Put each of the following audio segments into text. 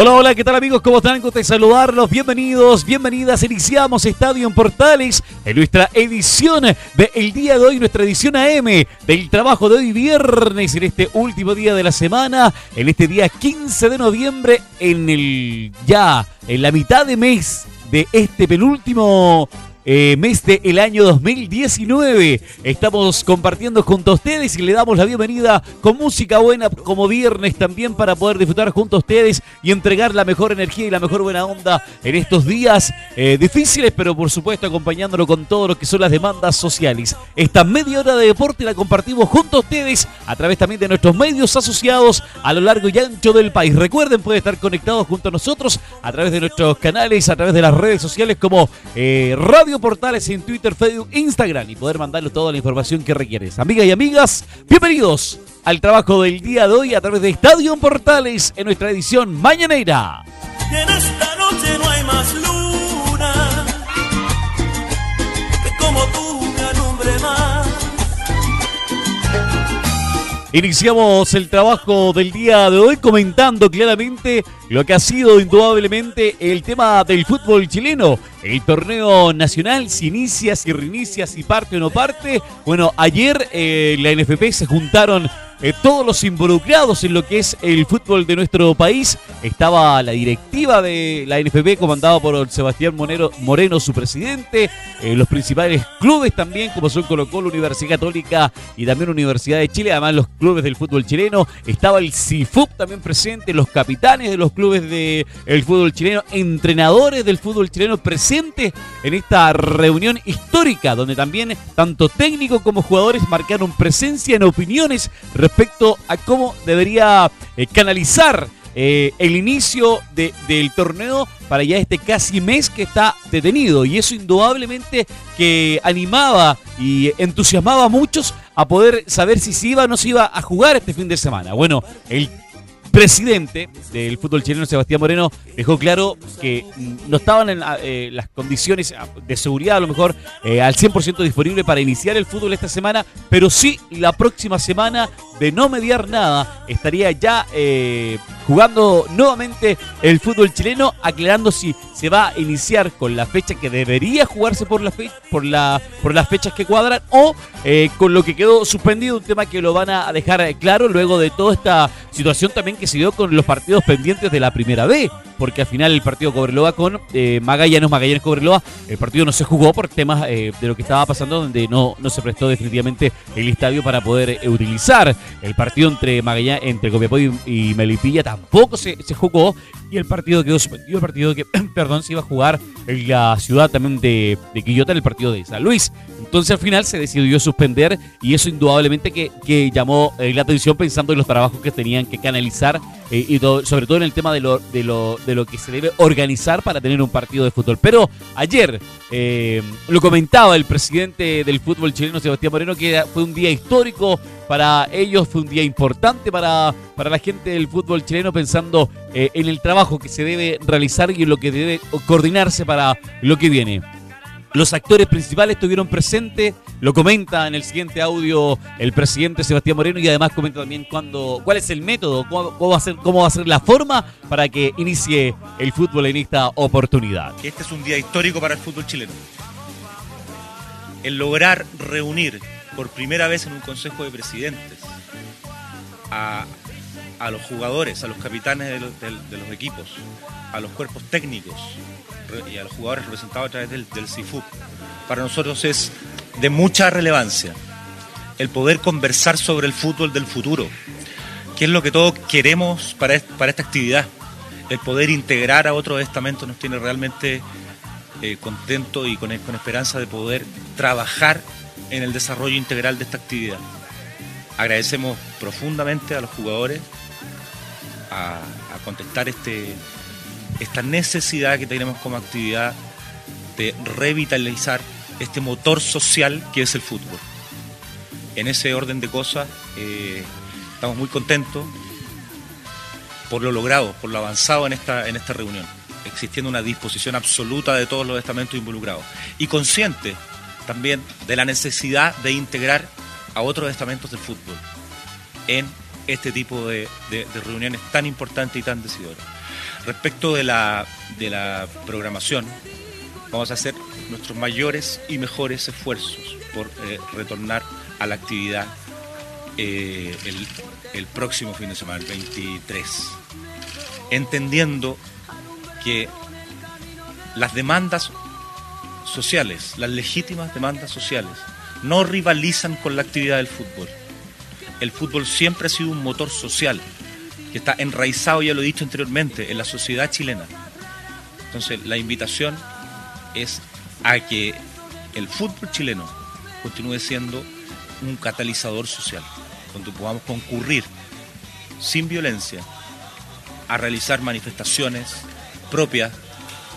Hola, hola, ¿qué tal amigos? ¿Cómo están? Gusto de saludarlos. Bienvenidos, bienvenidas. Iniciamos Estadio en Portales en nuestra edición del día de hoy, nuestra edición AM del trabajo de hoy viernes, en este último día de la semana, en este día 15 de noviembre, en el ya, en la mitad de mes de este penúltimo eh, mes del año 2019. Estamos compartiendo junto a ustedes y le damos la bienvenida con música buena como viernes también para poder disfrutar junto a ustedes y entregar la mejor energía y la mejor buena onda en estos días eh, difíciles, pero por supuesto acompañándolo con todo lo que son las demandas sociales. Esta media hora de deporte la compartimos junto a ustedes a través también de nuestros medios asociados a lo largo y ancho del país. Recuerden, pueden estar conectados junto a nosotros a través de nuestros canales, a través de las redes sociales como eh, Radio Portales en Twitter, Facebook, Instagram y poder mandarle toda la información que requieres. Amigas y amigas, bienvenidos al trabajo del día de hoy a través de Estadio Portales en nuestra edición mañanera. Iniciamos el trabajo del día de hoy comentando claramente lo que ha sido indudablemente el tema del fútbol chileno. El torneo nacional, si inicia, si reinicia, si parte o no parte. Bueno, ayer eh, la NFP se juntaron eh, todos los involucrados en lo que es el fútbol de nuestro país. Estaba la directiva de la NFP comandada por Sebastián Monero, Moreno, su presidente, eh, los principales clubes también, como son Colo Colo, Universidad Católica y también Universidad de Chile, además los clubes del fútbol chileno. Estaba el CIFUP también presente, los capitanes de los clubes del fútbol chileno, entrenadores del fútbol chileno presentes en esta reunión histórica, donde también tanto técnicos como jugadores marcaron presencia en opiniones respecto a cómo debería eh, canalizar eh, el inicio de- del torneo para ya este casi mes que está detenido. Y eso indudablemente que animaba y entusiasmaba a muchos a poder saber si se iba o no se iba a jugar este fin de semana. Bueno, el presidente del fútbol chileno, Sebastián Moreno, dejó claro que no estaban en la- eh, las condiciones ah, de seguridad, a lo mejor, eh, al 100% disponible para iniciar el fútbol esta semana, pero sí la próxima semana, de no mediar nada, estaría ya eh, jugando nuevamente el fútbol chileno, aclarando si se va a iniciar con la fecha que debería jugarse por, la fe- por, la, por las fechas que cuadran o eh, con lo que quedó suspendido, un tema que lo van a dejar eh, claro luego de toda esta situación también que se dio con los partidos pendientes de la primera B, porque al final el partido Cobreloa con eh, Magallanes, Magallanes Cobreloa, el partido no se jugó por temas eh, de lo que estaba pasando, donde no, no se prestó definitivamente el estadio para poder eh, utilizar. El partido entre Magallanes, entre Copiapó y, Melipilla tampoco se, se jugó y el partido quedó suspendido, el partido que, perdón, se iba a jugar en la ciudad también de, de Quillota, el partido de San Luis. Entonces al final se decidió suspender y eso indudablemente que, que llamó eh, la atención pensando en los trabajos que tenían que canalizar y sobre todo en el tema de lo, de, lo, de lo que se debe organizar para tener un partido de fútbol. Pero ayer eh, lo comentaba el presidente del fútbol chileno, Sebastián Moreno, que fue un día histórico para ellos, fue un día importante para, para la gente del fútbol chileno pensando eh, en el trabajo que se debe realizar y en lo que debe coordinarse para lo que viene. Los actores principales estuvieron presentes, lo comenta en el siguiente audio el presidente Sebastián Moreno y además comenta también cuándo, cuál es el método, cómo, va a ser, cómo va a ser la forma para que inicie el fútbol en esta oportunidad. este es un día histórico para el fútbol chileno. El lograr reunir por primera vez en un consejo de presidentes a, a los jugadores, a los capitanes de los, del- de los equipos, a los cuerpos técnicos y a los jugadores representados a través del, del CIFUP, para nosotros es de mucha relevancia el poder conversar sobre el fútbol del futuro, que es lo que todos queremos para, para esta actividad. El poder integrar a otros estamentos nos tiene realmente eh, contento y con, con esperanza de poder trabajar en el desarrollo integral de esta actividad. Agradecemos profundamente a los jugadores a, a contestar este, esta necesidad que tenemos como actividad de revitalizar este motor social que es el fútbol. En ese orden de cosas, eh, estamos muy contentos por lo logrado, por lo avanzado en esta, en esta reunión, existiendo una disposición absoluta de todos los estamentos involucrados y consciente también de la necesidad de integrar a otros estamentos del fútbol en este tipo de, reuniones tan importantes y tan decidoras. Respecto de la, de la programación, vamos a hacer nuestros mayores y mejores esfuerzos por eh, retornar a la actividad eh, el, el próximo fin de semana, el 23. Entendiendo que las demandas sociales, las legítimas demandas sociales, no rivalizan con la actividad del fútbol. El fútbol siempre ha sido un motor social que está enraizado, ya lo he dicho anteriormente, en la sociedad chilena. Entonces, la invitación es a que el fútbol chileno continúe siendo un catalizador social, donde podamos concurrir sin violencia a realizar manifestaciones propias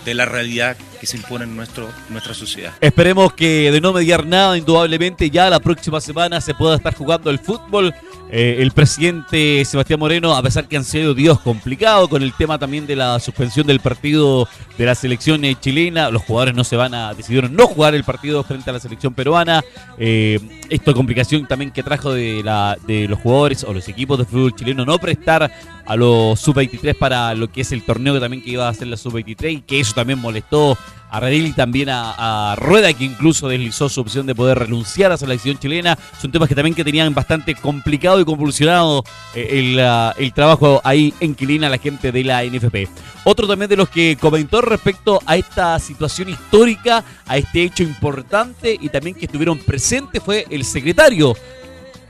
de la realidad que se impone en nuestra sociedad. Esperemos que de no mediar nada, indudablemente ya la próxima semana se pueda estar jugando el fútbol. Eh, el presidente Sebastián Moreno, a pesar que han sido días complicados con el tema también de la suspensión del partido de la selección eh, chilena, los jugadores no se van a decidieron no jugar el partido frente a la selección peruana. Eh, esto complicación también que trajo de, la, de los jugadores o los equipos de fútbol chileno no prestar a los sub-23 para lo que es el torneo también que iba a hacer la sub-23 y que eso también molestó a Redil y también a, a Rueda, que incluso deslizó su opción de poder renunciar a la selección chilena. Son temas que también que tenían bastante complicado y convulsionado eh, el, ah, el trabajo ahí en Quilina la gente de la NFP. Otro también de los que comentó respecto a esta situación histórica, a este hecho importante y también que estuvieron presentes fue el secretario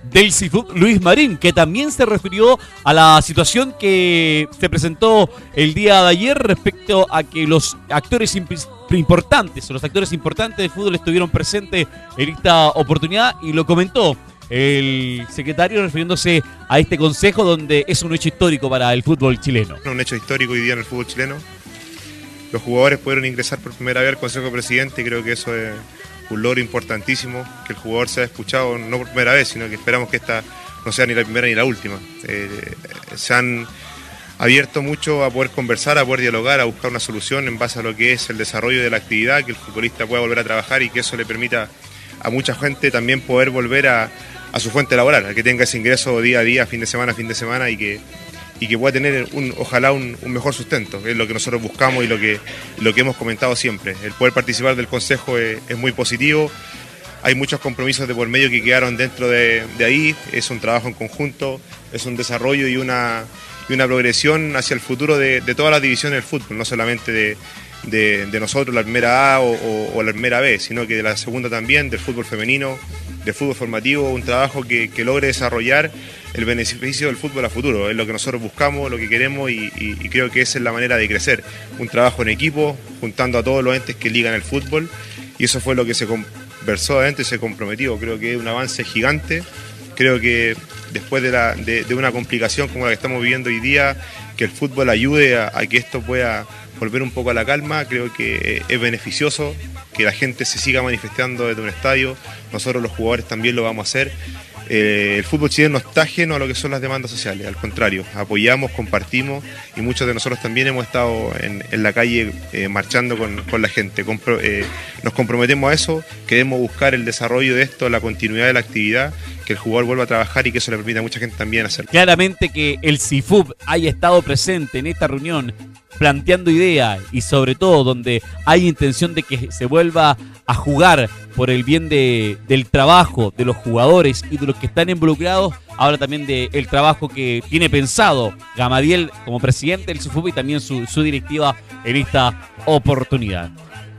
del CIFUB, Luis Marín, que también se refirió a la situación que se presentó el día de ayer respecto a que los actores imp- importantes, los actores importantes del fútbol estuvieron presentes en esta oportunidad y lo comentó el secretario refiriéndose a este consejo donde es un hecho histórico para el fútbol chileno. un hecho histórico hoy día en el fútbol chileno. Los jugadores pudieron ingresar por primera vez al Consejo de Presidente y creo que eso es un logro importantísimo, que el jugador sea escuchado no por primera vez, sino que esperamos que esta no sea ni la primera ni la última. Eh, se han abierto mucho a poder conversar, a poder dialogar, a buscar una solución en base a lo que es el desarrollo de la actividad, que el futbolista pueda volver a trabajar y que eso le permita a mucha gente también poder volver a, a su fuente laboral, a que tenga ese ingreso día a día, fin de semana, fin de semana y que, y que pueda tener un, ojalá un, mejor sustento, es lo que nosotros buscamos y lo que, lo que hemos comentado siempre. El poder participar del Consejo es, muy positivo, hay muchos compromisos de por medio que quedaron dentro de, ahí, es un trabajo en conjunto, es un desarrollo y una, y una progresión hacia el futuro de, todas las divisiones del fútbol, no solamente de, de, nosotros, la primera A o- o la primera B, sino que de la segunda también, del fútbol femenino, del fútbol formativo, un trabajo que, que logre desarrollar el beneficio del fútbol a futuro. Es lo que nosotros buscamos, lo que queremos y, creo que esa es la manera de crecer. Un trabajo en equipo, juntando a todos los entes que ligan el fútbol y eso fue lo que se conversó adentro y se comprometió. Creo que es un avance gigante. Creo que después de, la- de- de una complicación como la que estamos viviendo hoy día, que el fútbol ayude a que esto pueda volver un poco a la calma, creo que es beneficioso que la gente se siga manifestando desde un estadio, nosotros los jugadores también lo vamos a hacer. Eh, el fútbol chileno no está ajeno a lo que son las demandas sociales, al contrario, apoyamos, compartimos y muchos de nosotros también hemos estado en, en la calle eh, marchando con, la gente. Eh, nos comprometemos a eso, queremos buscar el desarrollo de esto, la continuidad de la actividad, que el jugador vuelva a trabajar y que eso le permita a mucha gente también hacerlo. Claramente que el CIFUB haya estado presente en esta reunión planteando ideas y sobre todo donde hay intención de que se vuelva a jugar por el bien de, del trabajo de los jugadores y de los que están involucrados, habla también del trabajo que tiene pensado Gamadiel como presidente del CIFUB y también su, su directiva en esta oportunidad.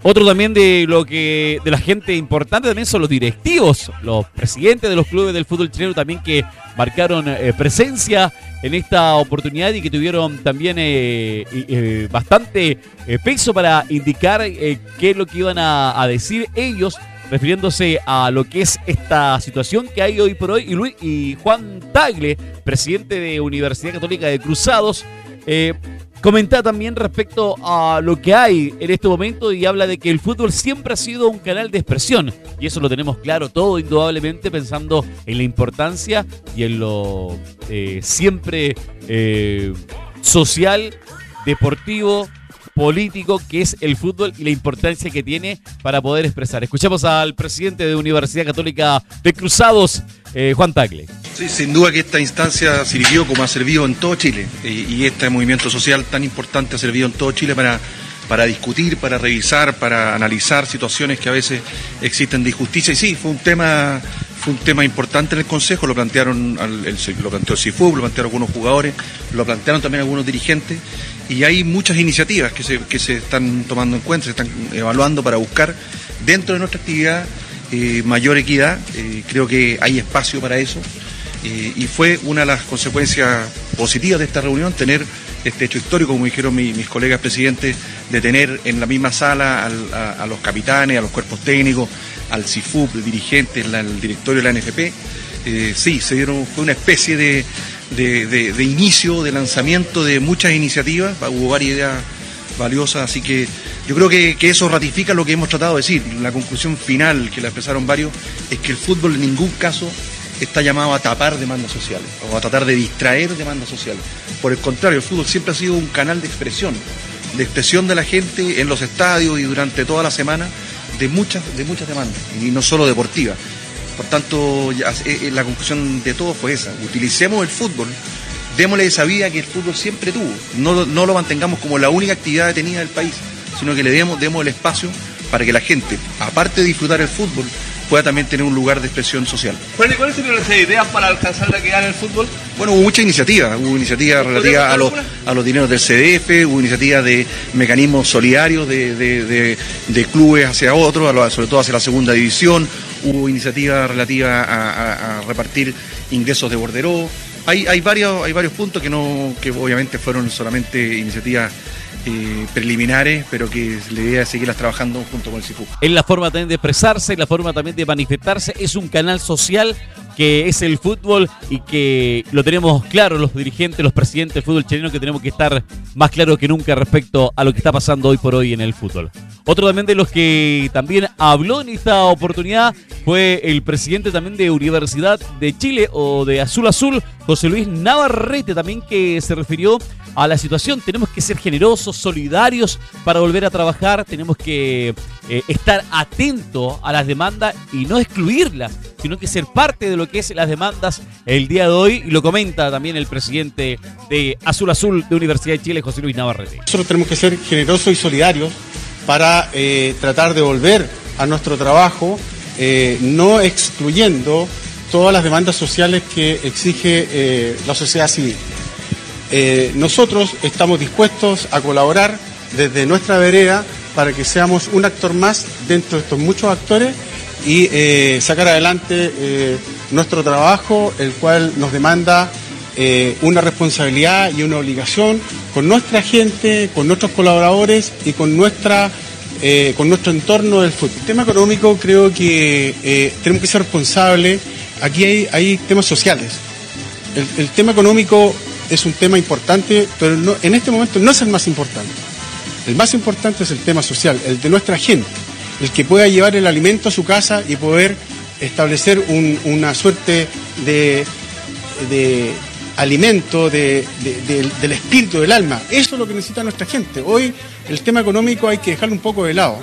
Otro también de lo que de la gente importante también son los directivos, los presidentes de los clubes del fútbol chileno también que marcaron eh, presencia en esta oportunidad y que tuvieron también eh, eh, bastante peso para indicar qué es lo que iban a decir ellos refiriéndose a lo que es esta situación que hay hoy por hoy. Y, Luis, y Juan Tagle, presidente de Universidad Católica de Cruzados, eh, comenta también respecto a lo que hay en este momento y habla de que el fútbol siempre ha sido un canal de expresión. Y eso lo tenemos claro todo indudablemente pensando en la importancia y en lo eh, siempre eh, social, deportivo, político que es el fútbol y la importancia que tiene para poder expresar. Escuchamos al presidente de Universidad Católica de Cruzados, eh, Juan Tagle. Sí, sin duda que esta instancia sirvió como ha servido en todo Chile y, y este movimiento social tan importante ha servido en todo Chile para, para discutir, para revisar, para analizar situaciones que a veces existen de injusticia. Y sí, fue un tema, fue un tema importante en el Consejo, lo plantearon al- el, lo planteó el lo plantearon algunos jugadores, lo plantearon también algunos dirigentes y hay muchas iniciativas que se, que se están tomando en cuenta, se están evaluando para buscar dentro de nuestra actividad eh, mayor equidad. Eh, creo que hay espacio para eso. Eh, y fue una de las consecuencias positivas de esta reunión tener este hecho histórico, como dijeron mi- mis colegas presidentes, de tener en la misma sala al- a, a los capitanes, a los cuerpos técnicos, al CIFUP, el dirigente, la- el directorio de la NFP. Eh, sí, se dieron, fue una especie de- de inicio, de lanzamiento de muchas iniciativas, hubo varias ideas valiosas, así que yo creo que, que eso ratifica lo que hemos tratado de decir. La conclusión final que la expresaron varios es que el fútbol en ningún caso está llamado a tapar demandas sociales o a tratar de distraer demandas sociales. Por el contrario, el fútbol siempre ha sido un canal de expresión, de expresión de la gente en los estadios y durante toda la semana de muchas, de muchas demandas, y no solo deportivas. Por tanto, eh, eh, la conclusión de todo fue esa. Utilicemos el fútbol, démosle esa vida que el fútbol siempre tuvo. No, no lo mantengamos como la única actividad detenida del país, sino que le demos, demos el espacio para que la gente, aparte de disfrutar el fútbol, pueda también tener un lugar de expresión social. ¿y ¿Cuáles serían las ideas para alcanzar la equidad en el fútbol? Bueno, hubo muchas iniciativas, hubo iniciativas relativas a los, a los dineros del CDF, hubo iniciativas de mecanismos solidarios de, de- de- de clubes hacia otros, sobre todo hacia la segunda división, hubo iniciativas relativas a, a- a repartir ingresos de borderó. Hay, hay, varios, hay varios puntos que, no, que obviamente fueron solamente iniciativas eh, preliminares, pero que la idea es seguirlas trabajando junto con el CIFU. Es la forma también de expresarse, la forma también de manifestarse. Es un canal social que es el fútbol y que lo tenemos claro los dirigentes, los presidentes del fútbol chileno, que tenemos que estar más claros que nunca respecto a lo que está pasando hoy por hoy en el fútbol. Otro también de los que también habló en esta oportunidad fue el presidente también de Universidad de Chile o de Azul Azul, José Luis Navarrete, también que se refirió a la situación. Tenemos que ser generosos, solidarios para volver a trabajar. Tenemos que eh, estar atentos a las demandas y no excluirlas, sino que ser parte de lo que es las demandas el día de hoy. Y lo comenta también el presidente de Azul Azul de Universidad de Chile, José Luis Navarrete. Nosotros tenemos que ser generosos y solidarios para eh, tratar de volver a nuestro trabajo, eh, no excluyendo todas las demandas sociales que exige eh, la sociedad civil. Nosotros estamos dispuestos a colaborar desde nuestra vereda para que seamos un actor más dentro de estos muchos actores y eh, sacar adelante eh, nuestro trabajo, el cual nos demanda eh, una responsabilidad y una obligación con nuestra gente, con nuestros colaboradores y con nuestra con nuestro entorno del fútbol. El tema económico creo que tenemos que ser responsables. Aquí hay, hay temas sociales. El, tema económico es un tema importante, pero en este momento no es el más importante. El más importante es el tema social, el de nuestra gente, el que pueda llevar el alimento a su casa y poder establecer un- una suerte de, de alimento de- de- del- del espíritu, del alma. Eso es lo que necesita nuestra gente. Hoy el tema económico hay que dejarlo un poco de lado.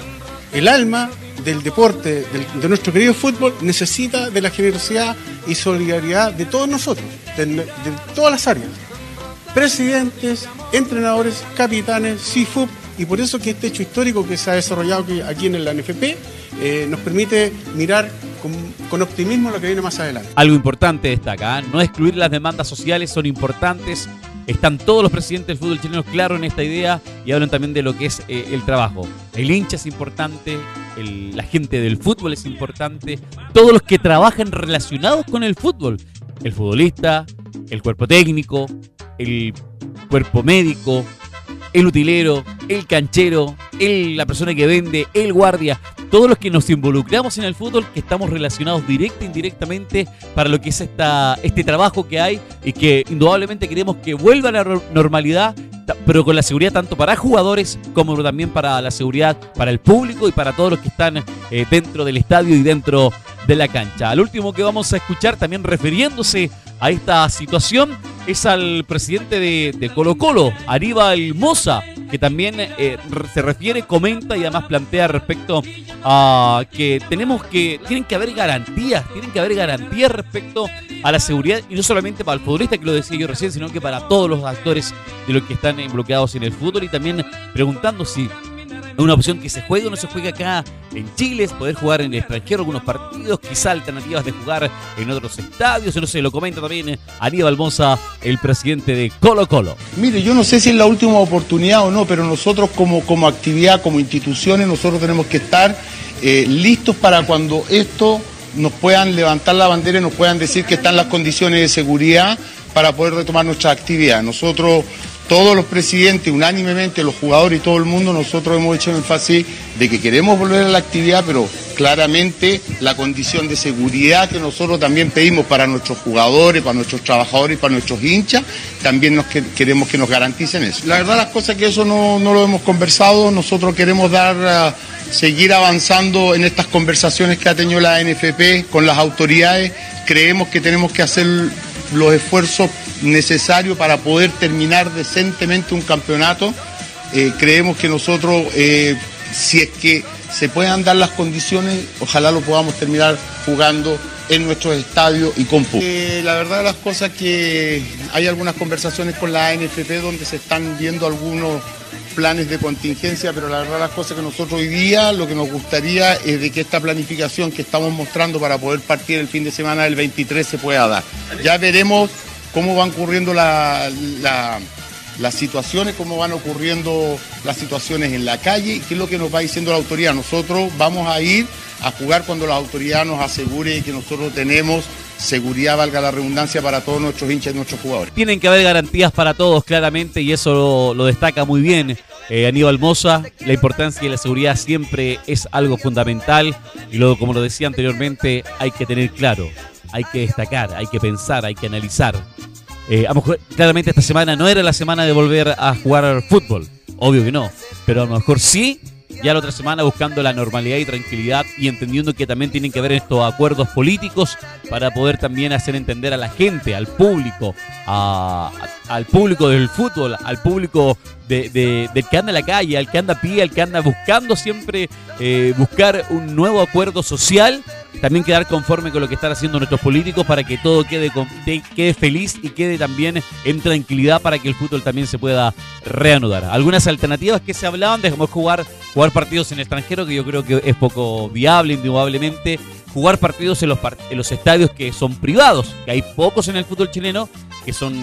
El alma del deporte, del- de nuestro querido fútbol, necesita de la generosidad y solidaridad de todos nosotros, de- de todas las áreas presidentes, entrenadores, capitanes, CIFUP, y por eso que este hecho histórico que se ha desarrollado aquí, en la NFP eh, nos permite mirar con, optimismo lo que viene más adelante. Algo importante destaca, ¿eh? no excluir las demandas sociales son importantes. Están todos los presidentes del fútbol chileno claros en esta idea y hablan también de lo que es eh, el trabajo. El hincha es importante, la gente del fútbol es importante, todos los que trabajan relacionados con el fútbol. El futbolista, el cuerpo técnico, el cuerpo médico, el utilero, el canchero, la persona que vende, el guardia, todos los que nos involucramos en el fútbol, que estamos relacionados directa e indirectamente para lo que es esta, este trabajo que hay y que indudablemente queremos que vuelva a la normalidad, pero con la seguridad tanto para jugadores como también para la seguridad para el público y para todos los que están eh, dentro del estadio y dentro de la cancha. Al último que vamos a escuchar también refiriéndose a esta situación es al presidente de, de Colo Colo, Aníbal Moza, que también eh, se refiere, comenta y además plantea respecto a que tenemos que, tienen que haber garantías, tienen que haber garantías respecto a la seguridad y no solamente para el futbolista, que lo decía yo recién, sino que para todos los actores de los que están involucrados en el fútbol y también preguntando si es una opción que se juegue o no se juegue acá en Chile, es poder jugar en el extranjero algunos partidos, quizá alternativas de jugar en otros estadios, no sé, lo comenta también Aníbal Monza, el presidente de Colo Colo. Mire, yo no sé si es la última oportunidad o no, pero nosotros como, como actividad, como instituciones, nosotros tenemos que estar eh, listos para cuando esto nos puedan levantar la bandera y nos puedan decir que están las condiciones de seguridad para poder retomar nuestra actividad. Nosotros, todos los presidentes, unánimemente, los jugadores y todo el mundo, nosotros hemos hecho énfasis de que queremos volver a la actividad, pero claramente la condición de seguridad que nosotros también pedimos para nuestros jugadores, para nuestros trabajadores y para nuestros hinchas, también nos que- queremos que nos garanticen eso. La verdad las cosas que eso no, no lo hemos conversado, nosotros queremos dar, ah, seguir avanzando en estas conversaciones que ha tenido la NFP con las autoridades, creemos que tenemos que hacer los esfuerzos necesarios para poder terminar decentemente un campeonato. Eh, creemos que nosotros, eh, si es que se puedan dar las condiciones, ojalá lo podamos terminar jugando en nuestros estadios y con público. Eh, la verdad las cosas que hay algunas conversaciones con la ANFP donde se están viendo algunos planes de contingencia, pero la verdad las cosas que nosotros hoy día lo que nos gustaría es de que esta planificación que estamos mostrando para poder partir el fin de semana del 23 se pueda dar. Ya veremos cómo van ocurriendo la- la- las situaciones, cómo van ocurriendo las situaciones en la calle y qué es lo que nos va diciendo la autoridad. Nosotros vamos a ir a jugar cuando la autoridad nos asegure que nosotros tenemos seguridad, valga la redundancia, para todos nuestros hinchas y nuestros jugadores. Tienen que haber garantías para todos, claramente, y eso lo, lo destaca muy bien eh, Aníbal Moza. La importancia de la seguridad siempre es algo fundamental. Y luego, como lo decía anteriormente, hay que tener claro, hay que destacar, hay que pensar, hay que analizar. Eh, a lo mejor, claramente esta semana no era la semana de volver a jugar fútbol, obvio que no, pero a lo mejor sí, ya la otra semana buscando la normalidad y tranquilidad y entendiendo que también tienen que haber estos acuerdos políticos para poder también hacer entender a la gente, al público, al público del fútbol, al público de, de- del que anda en la calle, al que anda a pie, al que anda buscando siempre eh, buscar un nuevo acuerdo social, también quedar conforme con lo que están haciendo nuestros políticos para que todo quede, quede feliz y quede también en tranquilidad para que el fútbol también se pueda reanudar. Algunas alternativas que se hablaban de jugar, jugar partidos en extranjero, que yo creo que es poco viable, indudablemente. Jugar partidos en los, en los estadios que son privados, que hay pocos en el fútbol chileno, que son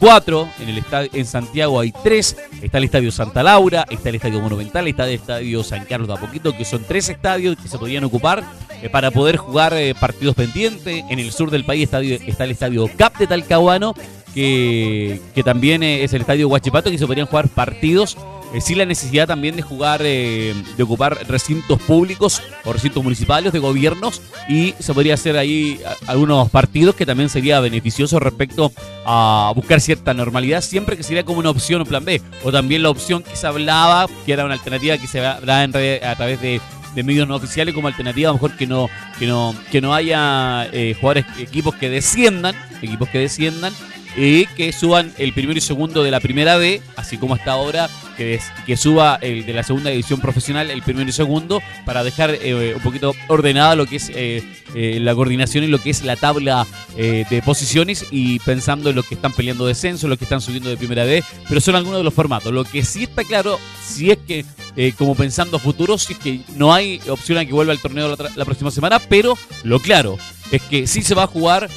cuatro, en el estadio, en Santiago hay tres, está el Estadio Santa Laura, está el Estadio Monumental, está el Estadio San Carlos de Apoquito, que son tres estadios que se podían ocupar eh, para poder jugar eh, partidos pendientes. En el sur del país está el Estadio Cap de Talcahuano, que, que también eh, es el Estadio Huachipato, que se podrían jugar partidos sin la necesidad también de jugar, de ocupar recintos públicos o recintos municipales de gobiernos y se podría hacer ahí algunos partidos que también sería beneficioso respecto a buscar cierta normalidad, siempre que sería como una opción o plan B. O también la opción que se hablaba, que era una alternativa que se hablaba en red- a través de, de medios no oficiales como alternativa, a lo mejor que no, que no, que no haya eh, jugadores, equipos que desciendan, equipos que desciendan y que suban el primero y segundo de la primera B, así como hasta ahora, que, es- que suba el de la segunda división profesional el primero y segundo, para dejar eh, un poquito ordenada lo que es eh, eh, la coordinación y lo que es la tabla eh, de posiciones y pensando en los que están peleando descenso, los que están subiendo de primera B, pero son algunos de los formatos. Lo que sí está claro, si es que, eh, como pensando a futuro, si es que no hay opción a que vuelva el torneo la próxima semana, pero lo claro es que sí se va a jugar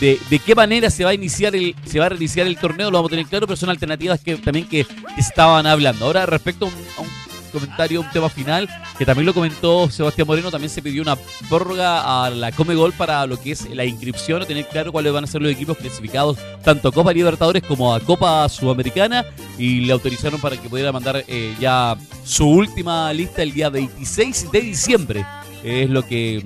de, de qué manera se va a iniciar el se va a reiniciar el torneo lo vamos a tener claro pero son alternativas que también que, estaban hablando ahora respecto a un, a un comentario, un tema final, que también lo comentó Sebastián Moreno, también se pidió una prórroga a la Comegol para lo que es la inscripción, o tener claro cuáles van a ser los equipos clasificados tanto a Copa Libertadores como a Copa Sudamericana y le autorizaron para que pudiera mandar eh, ya su última lista el día 26 de diciembre. Es lo que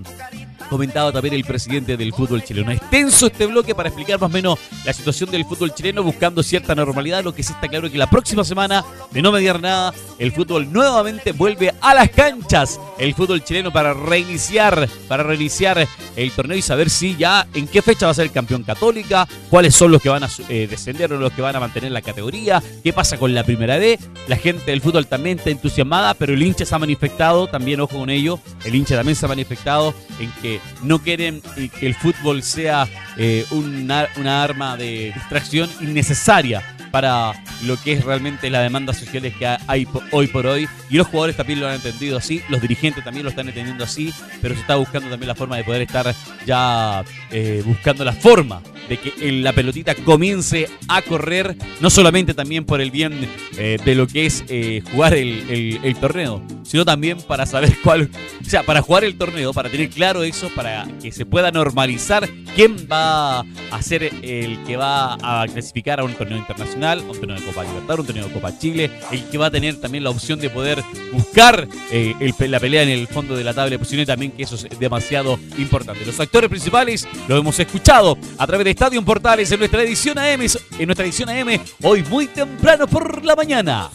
comentaba también el presidente del fútbol chileno. Extenso este bloque para explicar más o menos la situación del fútbol chileno buscando cierta normalidad. Lo que sí está claro es que la próxima semana, de no mediar nada, el fútbol nuevamente vuelve a las canchas. El fútbol chileno para reiniciar, para reiniciar el torneo y saber si ya en qué fecha va a ser el campeón católica, cuáles son los que van a eh, descender o los que van a mantener la categoría, qué pasa con la primera D. La gente del fútbol también está entusiasmada, pero el hincha se ha manifestado, también ojo con ello, el hincha también se ha manifestado en que no quieren que el fútbol sea eh, una, una arma de distracción innecesaria para lo que es realmente las demandas sociales que hay hoy por hoy. Y los jugadores también lo han entendido así, los dirigentes también lo están entendiendo así, pero se está buscando también la forma de poder estar ya eh, buscando la forma de que la pelotita comience a correr, no solamente también por el bien eh, de lo que es eh, jugar el, el, torneo, sino también para saber cuál, o sea, para jugar el torneo, para tener claro eso, para que se pueda normalizar quién va a ser el que va a clasificar a un torneo internacional, a un torneo de Copa Libertad, un torneo de Copa Chile, el que va a tener también la opción de poder buscar eh, la pelea en el fondo de la tabla de posiciones, también que eso es demasiado importante. Los actores principales lo hemos escuchado a través de Estadio Portales en nuestra edición AM, en nuestra edición AM, hoy muy temprano por la mañana.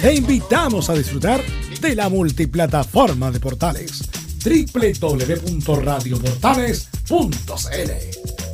Te invitamos a disfrutar de la multiplataforma de portales www.radioportales.cl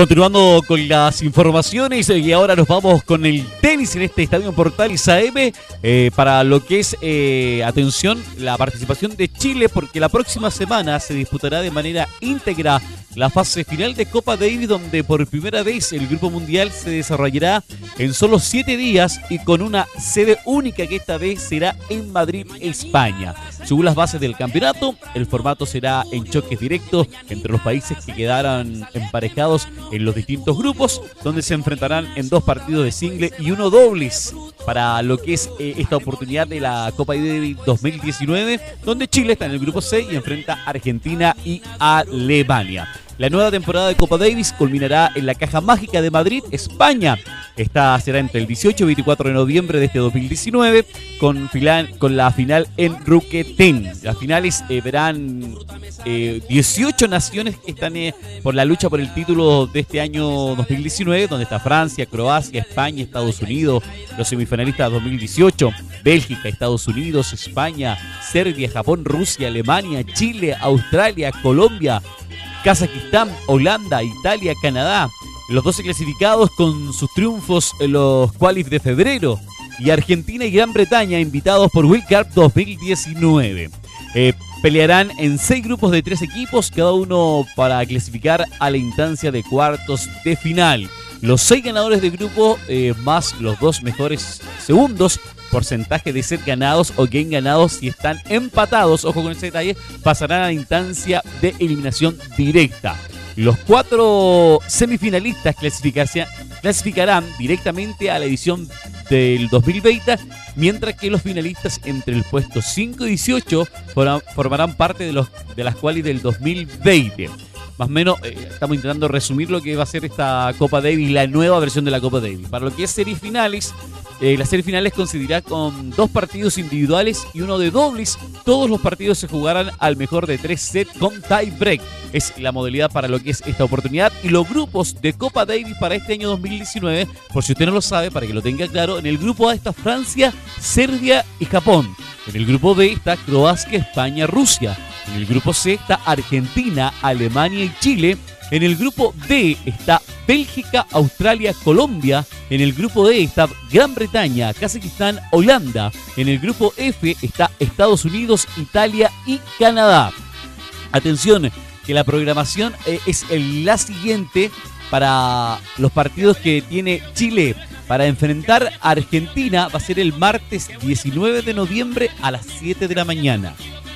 Continuando con las informaciones y ahora nos vamos con el tenis en este Estadio Portales AM eh, para lo que es, eh, atención, la participación de Chile porque la próxima semana se disputará de manera íntegra la fase final de Copa Davis donde por primera vez el Grupo Mundial se desarrollará en solo siete días y con una sede única que esta vez será en Madrid, España. Según las bases del campeonato, el formato será en choques directos entre los países que quedaran emparejados en los distintos grupos, donde se enfrentarán en dos partidos de single y uno dobles para lo que es eh, esta oportunidad de la Copa Davis 2019, donde Chile está en el grupo C y enfrenta a Argentina y Alemania. La nueva temporada de Copa Davis culminará en la Caja Mágica de Madrid, España. Esta será entre el 18 y 24 de noviembre de este 2019 con, la final en Ruquetén. Las finales eh, verán 18 eh, naciones que están eh, por la lucha por el título de este año 2019, donde está Francia, Croacia, España, Estados Unidos, los semifinalistas 2018, Bélgica, Estados Unidos, España, Serbia, Japón, Rusia, Alemania, Chile, Australia, Colombia, Kazajistán, Holanda, Italia, Canadá. Los 12 clasificados con sus triunfos en los qualif de febrero. Y Argentina y Gran Bretaña invitados por World Cup 2019. Eh, pelearán en seis grupos de tres equipos, cada uno para clasificar a la instancia de cuartos de final. Los seis ganadores de grupo eh, más los dos mejores segundos porcentaje de ser ganados o game ganados si están empatados, ojo con ese detalle, pasarán a la instancia de eliminación directa. Los cuatro semifinalistas clasificarán directamente a la edición del 2020, mientras que los finalistas entre el puesto 5 y 18 formarán parte de, los, de las cuales del 2020 más o menos eh, estamos intentando resumir lo que va a ser esta Copa Davis, la nueva versión de la Copa Davis. Para lo que es series finales, eh, la serie finales coincidirá con dos partidos individuales y uno de dobles. Todos los partidos se jugarán al mejor de tres sets con tie break. Es la modalidad para lo que es esta oportunidad. Y los grupos de Copa Davis para este año 2019, por si usted no lo sabe, para que lo tenga claro, en el grupo A está Francia, Serbia y Japón. En el grupo B está Croacia, España, Rusia. En el grupo C está Argentina, Alemania y Chile. En el grupo D está Bélgica, Australia, Colombia. En el grupo D está Gran Bretaña, Kazajistán, Holanda. En el grupo F está Estados Unidos, Italia y Canadá. Atención, que la programación eh, es la siguiente para los partidos que tiene Chile. Para enfrentar a Argentina va a ser el martes 19 de noviembre a las 7 de la mañana.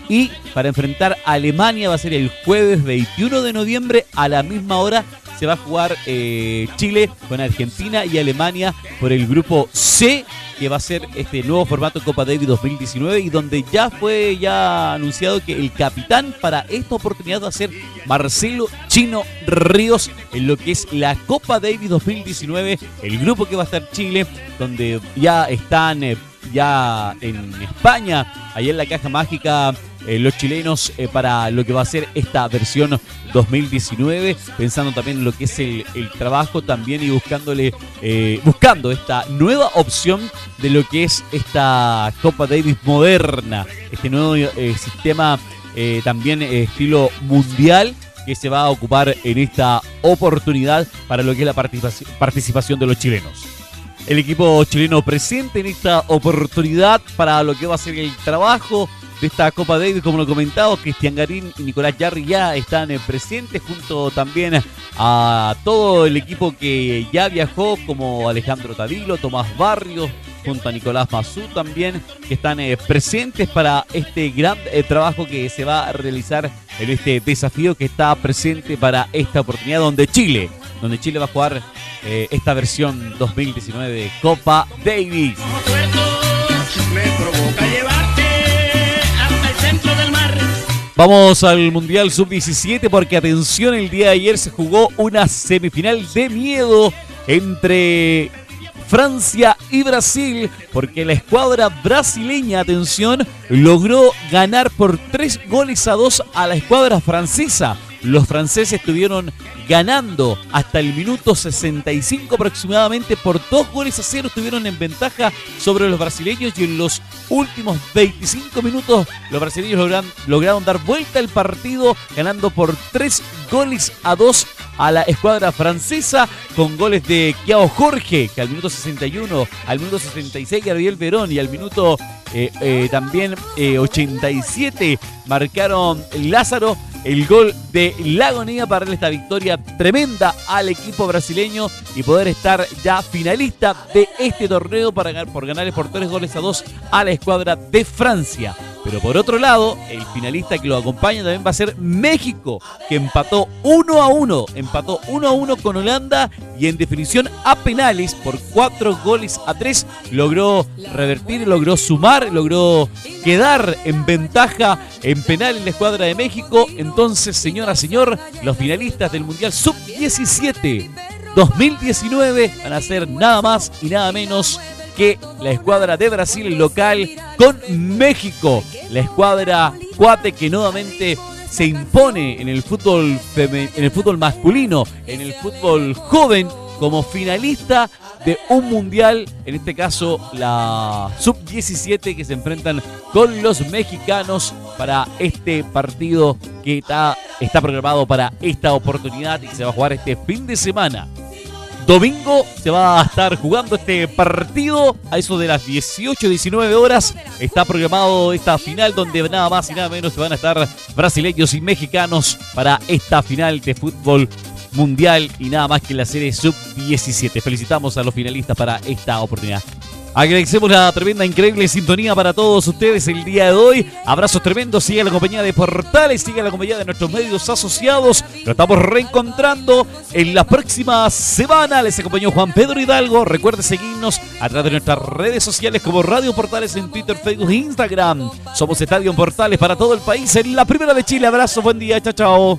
Y para enfrentar a Alemania va a ser el jueves 21 de noviembre a la misma hora. Se va a jugar eh, Chile con Argentina y Alemania por el grupo C, que va a ser este nuevo formato Copa Davis 2019 y donde ya fue ya anunciado que el capitán para esta oportunidad va a ser Marcelo Chino Ríos en lo que es la Copa Davis 2019, el grupo que va a estar Chile, donde ya están eh, ya en España, allá en la caja mágica eh, los chilenos eh, para lo que va a ser esta versión 2019, pensando también en lo que es el, trabajo también y buscándole, eh, buscando esta nueva opción de lo que es esta Copa Davis moderna, este nuevo sistema también estilo mundial que se va a ocupar en esta oportunidad para lo que es la participaci- participación de los chilenos. El equipo chileno presente en esta oportunidad para lo que va a ser el trabajo esta Copa Davis, como lo comentaba, Cristian Garín y Nicolás Yarri ya están eh, presentes junto también a todo el equipo que ya viajó, como Alejandro Tavilo, Tomás Barrios, junto a Nicolás Mazú también, que están eh, presentes para este gran eh, trabajo que se va a realizar en este desafío que está presente para esta oportunidad, donde Chile, donde Chile va a jugar esta versión 2019 de Copa Davis. Vamos al Mundial Sub-17 porque atención, el día de ayer se jugó una semifinal de miedo entre Francia y Brasil porque la escuadra brasileña, atención, logró ganar por tres goles a dos a la escuadra francesa. Los franceses estuvieron ganando hasta el minuto 65 aproximadamente por dos goles a cero. Estuvieron en ventaja sobre los brasileños y en los últimos 25 minutos los brasileños lograron dar vuelta al partido ganando por tres goles a dos a la escuadra francesa con goles de Kiao Jorge que al minuto 61, al minuto 66 Gabriel Verón y al minuto eh, eh, también eh, 87 marcaron Lázaro el gol de la agonía para darle esta victoria tremenda al equipo brasileño y poder estar ya finalista de este torneo para ganar, por ganarle por tres goles a dos a la escuadra de Francia. Pero por otro lado, el finalista que lo acompaña también va a ser México, que empató 1 a 1, empató 1 a 1 con Holanda y en definición a penales por cuatro goles a tres logró revertir, logró sumar, logró quedar en ventaja en penal en la escuadra de México. Entonces, señora, señor, los finalistas del Mundial Sub-17 2019 van a ser nada más y nada menos que la escuadra de Brasil local con México. La escuadra cuate que nuevamente se impone en el fútbol feme- en el fútbol masculino, en el fútbol joven como finalista de un mundial, en este caso la sub-17 que se enfrentan con los mexicanos para este partido que está, está programado para esta oportunidad y se va a jugar este fin de semana. Domingo se va a estar jugando este partido a eso de las 18-19 horas. Está programado esta final donde nada más y nada menos se van a estar brasileños y mexicanos para esta final de fútbol mundial y nada más que la serie sub-17. Felicitamos a los finalistas para esta oportunidad. Agradecemos la tremenda, increíble sintonía para todos ustedes el día de hoy. Abrazos tremendos. Sigue la compañía de Portales, sigue la compañía de nuestros medios asociados. Lo estamos reencontrando en la próxima semana. Les acompañó Juan Pedro Hidalgo. Recuerde seguirnos a través de nuestras redes sociales como Radio Portales en Twitter, Facebook e Instagram. Somos Estadio Portales para todo el país en la primera de Chile. Abrazo, buen día, chao, chao.